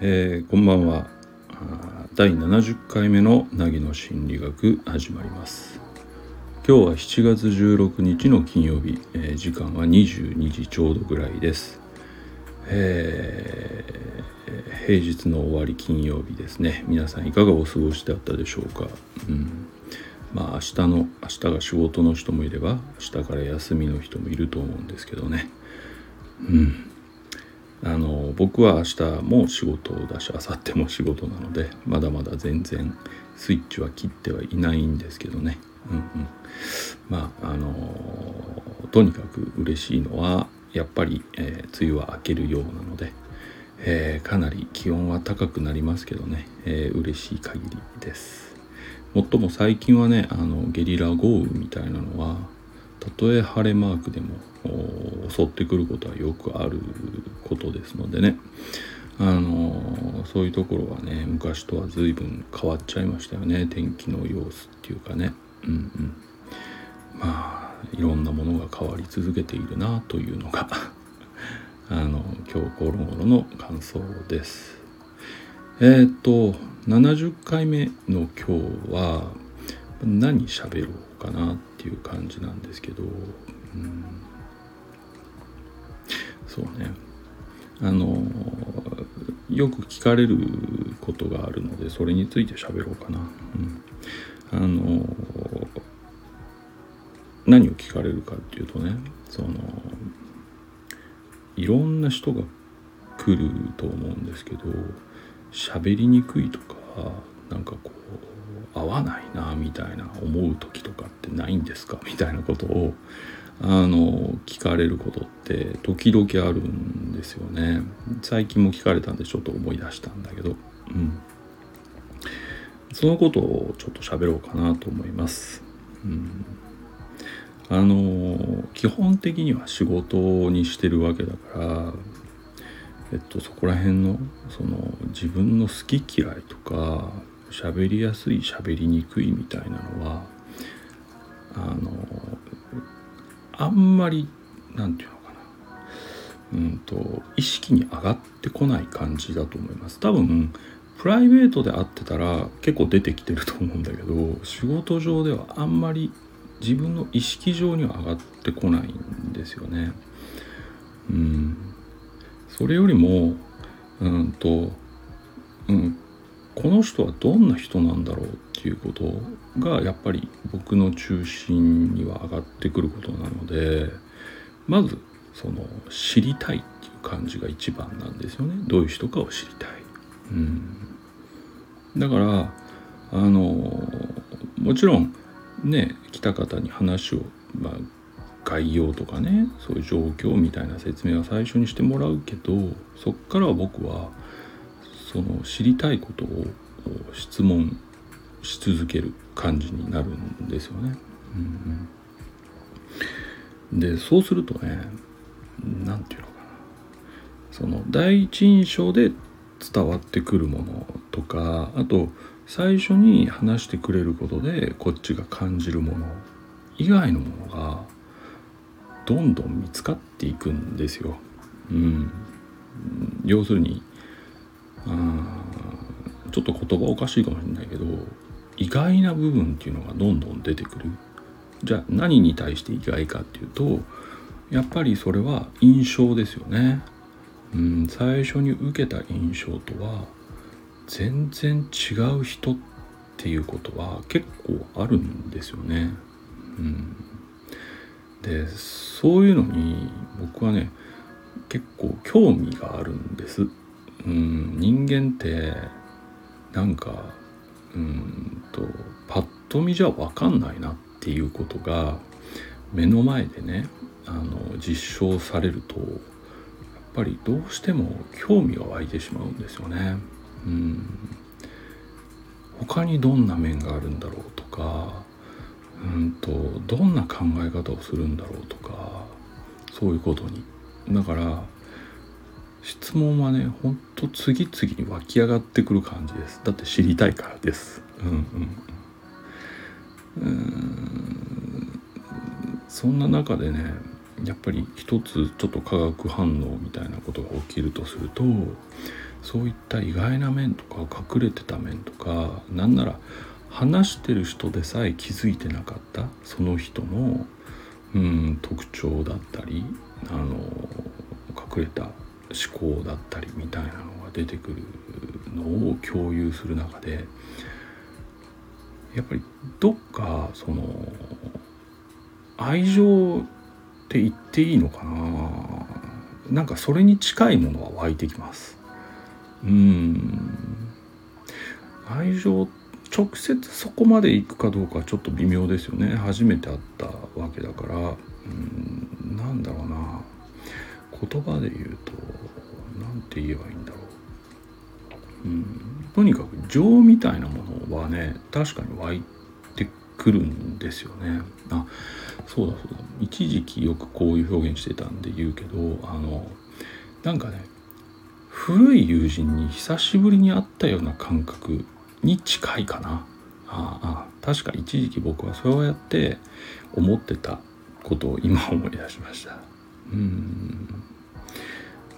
えー、こんばんは。第70回目の凪の心理学始まります。今日は7月16日の金曜日、えー、時間は22時ちょうどぐらいです、えー、平日の終わり金曜日ですね。皆さんいかがお過ごしだったでしょうか、うん、まあ明日の明日が仕事の人もいれば明日から休みの人もいると思うんですけどね。うん。あの僕は明日も仕事だし明後日も仕事なのでまだまだ全然スイッチは切ってはいないんですけどね、うんうん、まああのとにかく嬉しいのはやっぱり、えー、梅雨は明けるようなので、えー、かなり気温は高くなりますけどね、えー、嬉しい限りです。もっとも最近はねあのゲリラ豪雨みたいなのはたとえ晴れマークでも襲ってくることはよくあることですのでね。あのそういうところはね昔とは随分変わっちゃいましたよね。天気の様子っていうかね。うんうん。まあいろんなものが変わり続けているなというのが あの今日ころごろの感想です。えっ、と70回目の今日は何喋ろうかなっていう感じなんですけど、うん、そうね。あのよく聞かれることがあるのでそれについて喋ろうかな、うん、あの何を聞かれるかっていうとねそのいろんな人が来ると思うんですけど喋りにくいとかなんかこう合わないなみたいな思う時とかってないんですかみたいなことをあの聞かれることって時々あるんですよね。最近も聞かれたんでちょっと思い出したんだけど。うん。そのことをちょっと喋ろうかなと思います、うん、あの基本的には仕事にしてるわけだからえっとそこら辺のその自分の好き嫌いとか喋りやすい喋りにくいみたいなのはあのあんまりなんていうのかな。うんと意識に上がってこない感じだと思います。多分プライベートで会ってたら結構出てきてると思うんだけど仕事上ではあんまり自分の意識上には上がってこないんですよね。うん。それよりもうんとうんこの人はどんな人なんだろうっていうことがやっぱり僕の中心には上がってくることなのでまずその知りたいっていう感じが一番なんですよねどういう人かを知りたい。うん、だからあのもちろんね来た方に話を、まあ、概要とかねそういう状況みたいな説明は最初にしてもらうけどそっからは僕はその知りたいことを質問し続ける感じになるんですよね。うん、でそうするとね何て言うのかなその第一印象で伝わってくるものとかあと最初に話してくれることでこっちが感じるもの以外のものがどんどん見つかっていくんですよ。うん、要するにちょっと言葉おかしいかもしれないけど意外な部分っていうのがどんどん出てくる。じゃあ何に対して意外かっていうとやっぱりそれは印象ですよね、うん、最初に受けた印象とは全然違う人っていうことは結構あるんですよね、うん、でそういうのに僕はね結構興味があるんですうん、人間ってなんかうんとパッと見じゃ分かんないなっていうことが目の前でねあの実証されるとやっぱりどうしても興味が湧いてしまうんですよね。うん他にどんな面があるんだろうとかうんとどんな考え方をするんだろうとかそういうことに。だから質問はねほんと次々に湧き上がってくる感じです。だって知りたいからです。うんうんうん。そんな中でねやっぱり一つちょっと化学反応みたいなことが起きるとするとそういった意外な面とか隠れてた面とかなんなら話してる人でさえ気づいてなかった？その人の、うん、特徴だったりあの隠れた思考だったりみたいなのが出てくるのを共有する中でやっぱりどっかその愛情って言っていいのかな？なんかそれに近いものは湧いてきます。うん。愛情直接そこまで行くかどうかちょっと微妙ですよね。初めて会ったわけだから。うんなんだろうな。言葉で言うと何て言えばいいんだろう。うんとにかく情みたいなものはね確かに湧いてくるんですよね。あそうだそうだ。一時期よくこういう表現してたんで言うけどあのなんかね古い友人に久しぶりに会ったような感覚に近いかな。ああ確か一時期僕はそうやって思ってたことを今思い出しました。うん。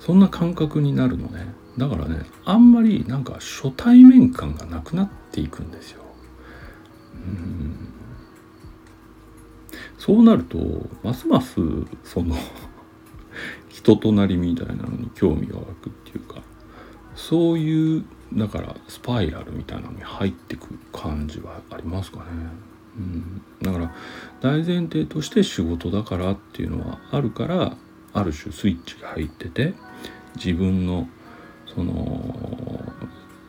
そんな感覚になるのね。だからねあんまりなんか初対面感がなくなっていくんですよ。うん。そうなるとますますその 人となりみたいなのに興味が湧くっていうかそういうだからスパイラルみたいなのに入ってく感じはありますかね。うん、だから大前提として仕事だからっていうのはあるからある種スイッチが入ってて自分のその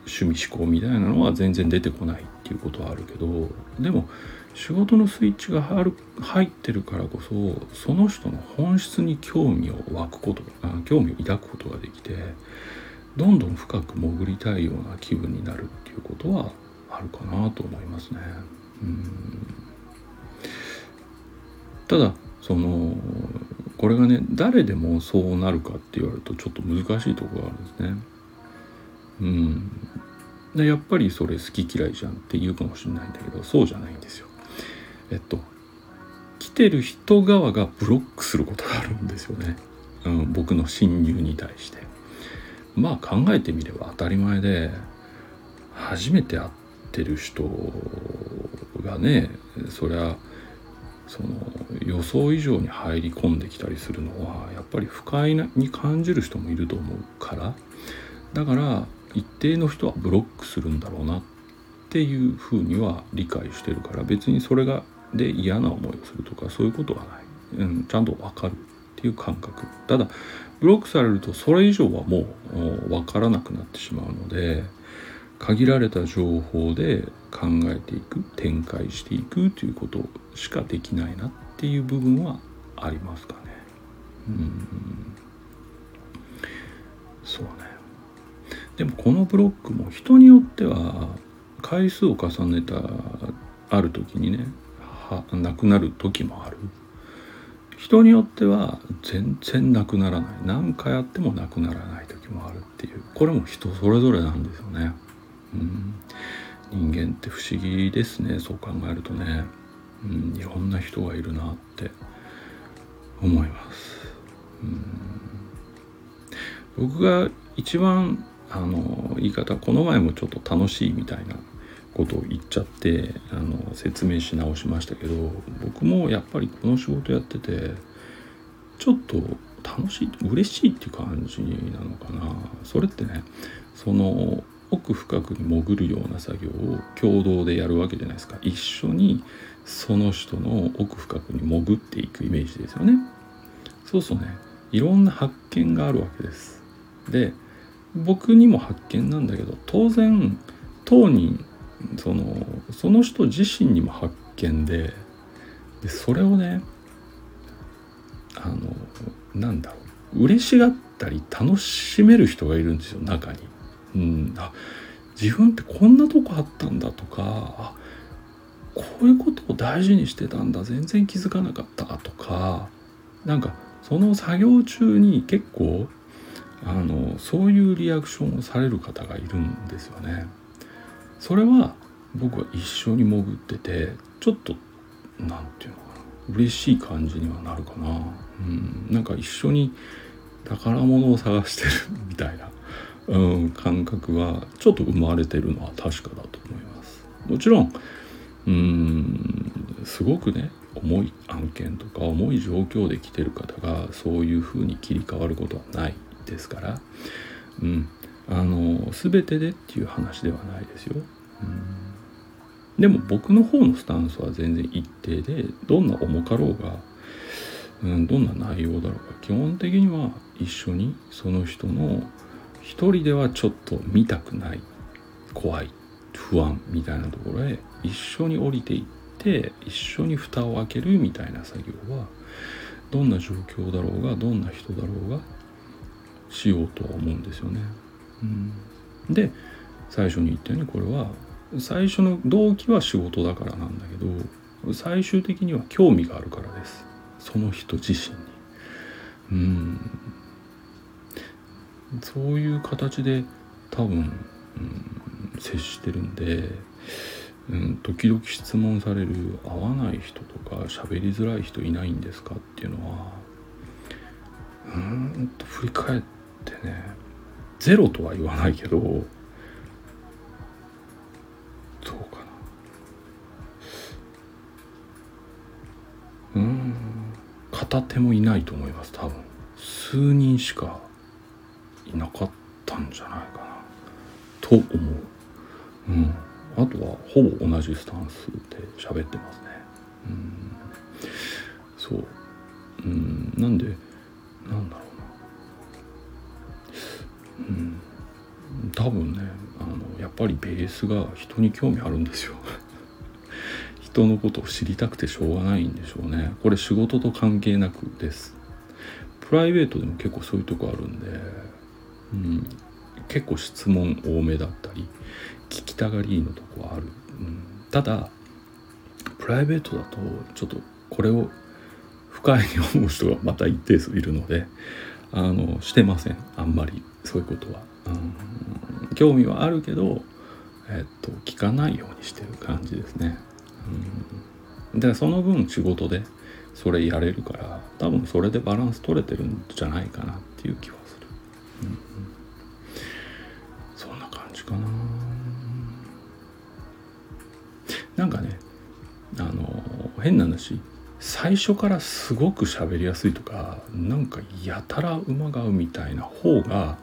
趣味思考みたいなのは全然出てこないっていうことはあるけどでも仕事のスイッチが入ってるからこそその人の本質に興味を湧くこと興味を抱くことができてどんどん深く潜りたいような気分になるっていうことはあるかなと思いますね。うんただそのこれがね誰でもそうなるかって言われるとちょっと難しいところがあるんですね。うんでやっぱりそれ好き嫌いじゃんって言うかもしれないんだけどそうじゃないんですよ。えっと来てる人側がブロックすることがあるんですよね、うん、僕の侵入に対して。まあ考えてみれば当たり前で初めて会ってる人がねそりゃその予想以上に入り込んできたりするのはやっぱり不快に感じる人もいると思うからだから一定の人はブロックするんだろうなっていうふうには理解してるから別にそれがで嫌な思いをするとかそういうことはない、うん、ちゃんと分かる。っていう感覚。ただブロックされるとそれ以上はもう分からなくなってしまうので限られた情報で考えていく展開していくということしかできないなっていう部分はありますかね。うん。そうね。でもこのブロックも人によっては回数を重ねたある時にねはなくなる時もある。人によっては全然なくならない。何回やってもなくならない時もあるっていう。これも人それぞれなんですよね。うん。人間って不思議ですね。そう考えるとね、うん、いろんな人がいるなって思います。うん。僕が一番あの言い方この前もちょっと楽しいみたいなことを言っちゃってあの説明し直しましたけど僕もやっぱりこの仕事やっててちょっと楽しい嬉しいっていう感じなのかな。それってねその奥深くに潜るような作業を共同でやるわけじゃないですか。一緒にその人の奥深くに潜っていくイメージですよね。そうそうねいろんな発見があるわけです。で僕にも発見なんだけど当然当人そのその人自身にも発見ででそれをねあのなんだろう嬉しがったり楽しめる人がいるんですよ中に。うん、あ自分ってこんなとこあったんだとかあこういうことを大事にしてたんだ全然気づかなかったとかなんかその作業中に結構あのそういうリアクションをされる方がいるんですよね。それは僕は一緒に潜っててちょっと何て言うのかな。嬉しい感じにはなるかな、うん、なんか一緒に宝物を探してるみたいな、うん、感覚はちょっと生まれてるのは確かだと思います。もちろんうんすごくね重い案件とか重い状況で来てる方がそういうふうに切り替わることはないですから、うん、あの全てでっていう話ではないですよ。うんでも僕の方のスタンスは全然一定でどんな重かろうが、うん、どんな内容だろうが基本的には一緒にその人の一人ではちょっと見たくない怖い不安みたいなところへ一緒に降りていって一緒に蓋を開けるみたいな作業はどんな状況だろうがどんな人だろうがしようとは思うんですよね。で最初に言ったようにこれは最初の動機は仕事だからなんだけど最終的には興味があるからです。その人自身に。うん。そういう形で多分、うん、接してるんで、うん、時々質問される合わない人とか喋りづらい人いないんですかっていうのはうんと振り返ってねゼロとは言わないけどうん片手もいないと思います多分。数人しかいなかったんじゃないかな。と思う。うん。あとはほぼ同じスタンスで喋ってますね。うん。そう。うん。なんでうん。多分ねあのやっぱりベースが人に興味あるんですよ。人のことを知りたくてしょうがないんでしょうね。これ仕事と関係なくです。プライベートでも結構そういうとこあるんで、うん、結構質問多めだったり聞きたがりのとこはある、うん、ただプライベートだとちょっとこれを不快に思う人がまた一定数いるのであのしてません。あんまり。そういうことは、うん、興味はあるけどえっと聞かないようにしてる感じですね。うん、でその分仕事でそれやれるから多分それでバランス取れてるんじゃないかなっていう気はする、うん、そんな感じかな。なんかねあの変な話最初からすごく喋りやすいとかなんかやたら馬が合うみたいな方が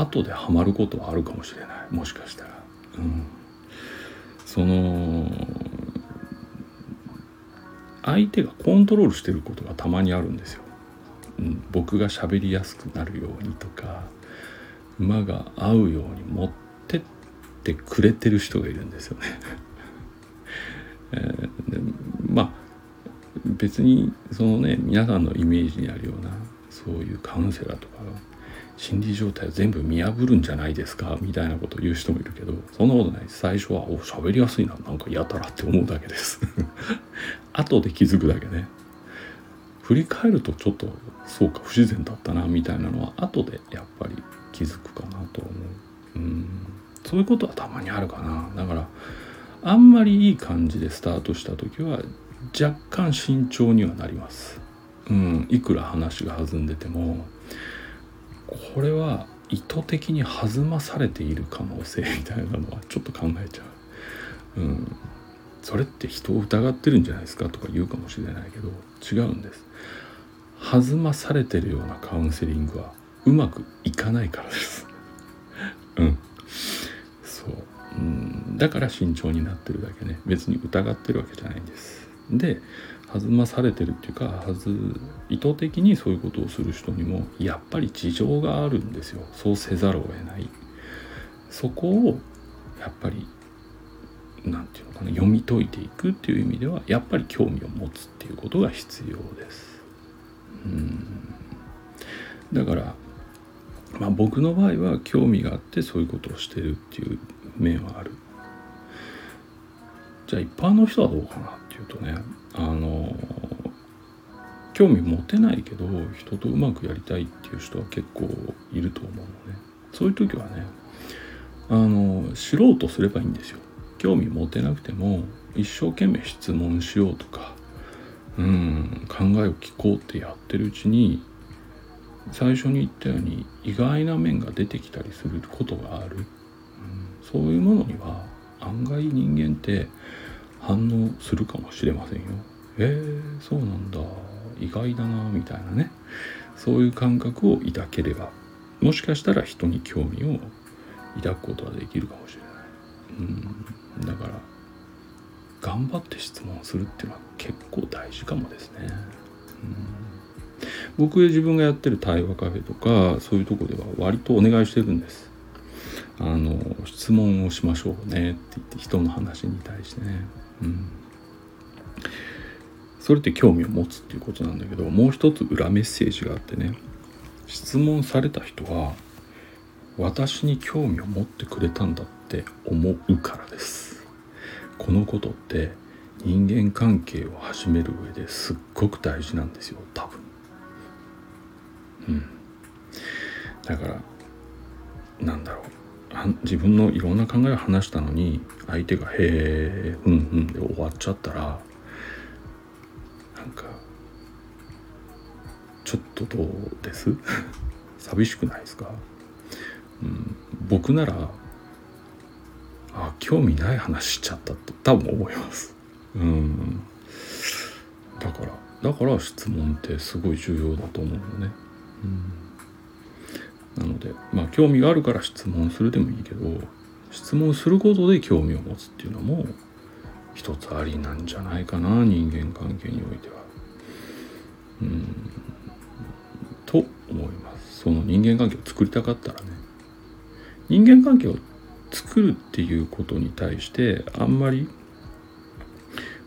後でハマることはあるかもしれないもしかしたら。うんその相手がコントロールしてることがたまにあるんですよ。うん、僕が喋りやすくなるようにとか馬が合うように持ってってくれてる人がいるんですよね。えー、まあ別にそのね皆さんのイメージにあるようなそういうカウンセラーとか心理状態を全部見破るんじゃないですかみたいなことを言う人もいるけどそんなことない。最初はお喋りやすいな。なんかやたらって思うだけです。後で気づくだけね。振り返るとちょっとそうか不自然だったなみたいなのは後でやっぱり気づくかなと思う。うん。そういうことはたまにあるかな。だからあんまりいい感じでスタートした時は若干慎重にはなります。うん。いくら話が弾んでてもこれは意図的に弾まされている可能性みたいなのはちょっと考えちゃう。うん、それって人を疑ってるんじゃないですかとか言うかもしれないけど違うんです。弾まされてるようなカウンセリングはうまくいかないからです。うん。そう。うん、だから慎重になってるだけね。別に疑ってるわけじゃないんです。で、弾まされてるっていうかはず意図的にそういうことをする人にもやっぱり事情があるんですよ。そうせざるを得ない。そこをやっぱり何て言うのかな読み解いていくっていう意味ではやっぱり興味を持つっていうことが必要です。うん。だからまあ僕の場合は興味があってそういうことをしてるっていう面はある。じゃあ一般の人はどうかな。いうとねあの興味持てないけど人とうまくやりたいっていう人は結構いると思うのね。そういう時はねあの知ろうとすればいいんですよ。興味持てなくても一生懸命質問しようとか、うん考えを聞こうってやってるうちに最初に言ったように意外な面が出てきたりすることがある、うん、そういうものには案外人間って反応するかもしれませんよ。えー、そうなんだ意外だなみたいなねそういう感覚を抱ければもしかしたら人に興味を抱くことはできるかもしれない。うん、だから頑張って質問するっていうのは結構大事かもですね。うん僕自分がやってる対話カフェとかそういうとこでは割とお願いしてるんです。あの質問をしましょうねって言って人の話に対してね。うん。それって興味を持つっていうことなんだけどもう一つ裏メッセージがあってね。質問された人は私に興味を持ってくれたんだって思うからです。このことって人間関係を始める上ですっごく大事なんですよ。多分。うん。だからなんだろう。自分のいろんな考えを話したのに相手が「へえうんうん」で終わっちゃったらなんかちょっとどうです？寂しくないですか、うん、僕ならあ興味ない話しちゃったって多分思います。うん。だからだから質問ってすごい重要だと思うのね。うん、のでまあ興味があるから質問するでもいいけど質問することで興味を持つっていうのも一つありなんじゃないかな人間関係においては。うんと思いますその人間関係を作りたかったらね人間関係を作るっていうことに対してあんまり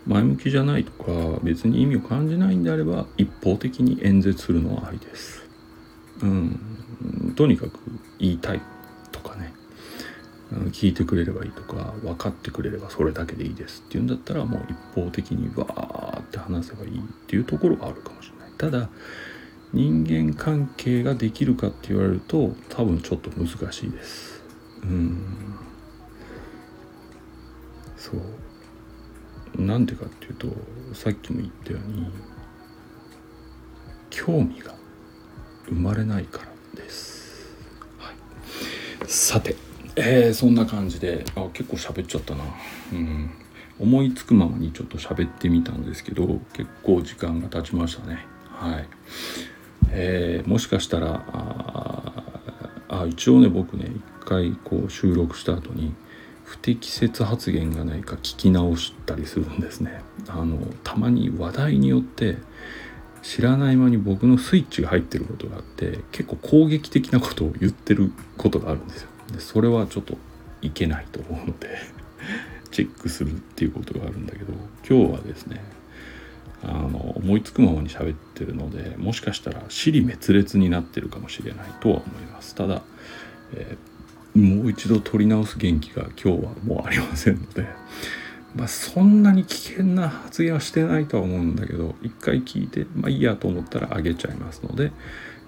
前向きじゃないとか別に意味を感じないんであれば一方的に演説するのはありです。うん、とにかく言いたいとかね。聞いてくれればいいとか分かってくれればそれだけでいいですっていうんだったらもう一方的にわーって話せばいいっていうところがあるかもしれない。ただ人間関係ができるかって言われると多分ちょっと難しいです。うん。そう。なんでかっていうとさっきも言ったように興味が生まれないから。です、はい、さて、えー、そんな感じであ結構喋っちゃったな。うん。思いつくままにちょっと喋ってみたんですけど結構時間が経ちましたね。はい。えー、もしかしたらあ一応ね僕ね一回こう収録した後に不適切発言がないか聞き直したりするんですね。あのたまに話題によって知らない間に僕のスイッチが入ってることがあって結構攻撃的なことを言ってることがあるんですよ。でそれはちょっといけないと思うので チェックするっていうことがあるんだけど今日はですねあの思いつくままに喋ってるのでもしかしたら尻滅裂になってるかもしれないとは思います。ただ、えー、もう一度取り直す元気が今日はもうありませんので。まあ、そんなに危険な発言はしてないとは思うんだけど一回聞いてまあいいやと思ったらあげちゃいますので、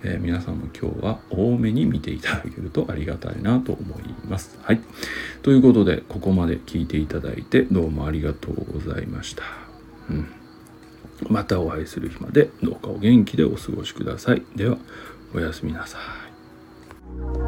えー、皆さんも今日は多めに見ていただけるとありがたいなと思います。はい。ということでここまで聞いていただいてどうもありがとうございました。うん。またお会いする日までどうかお元気でお過ごしください。ではおやすみなさい。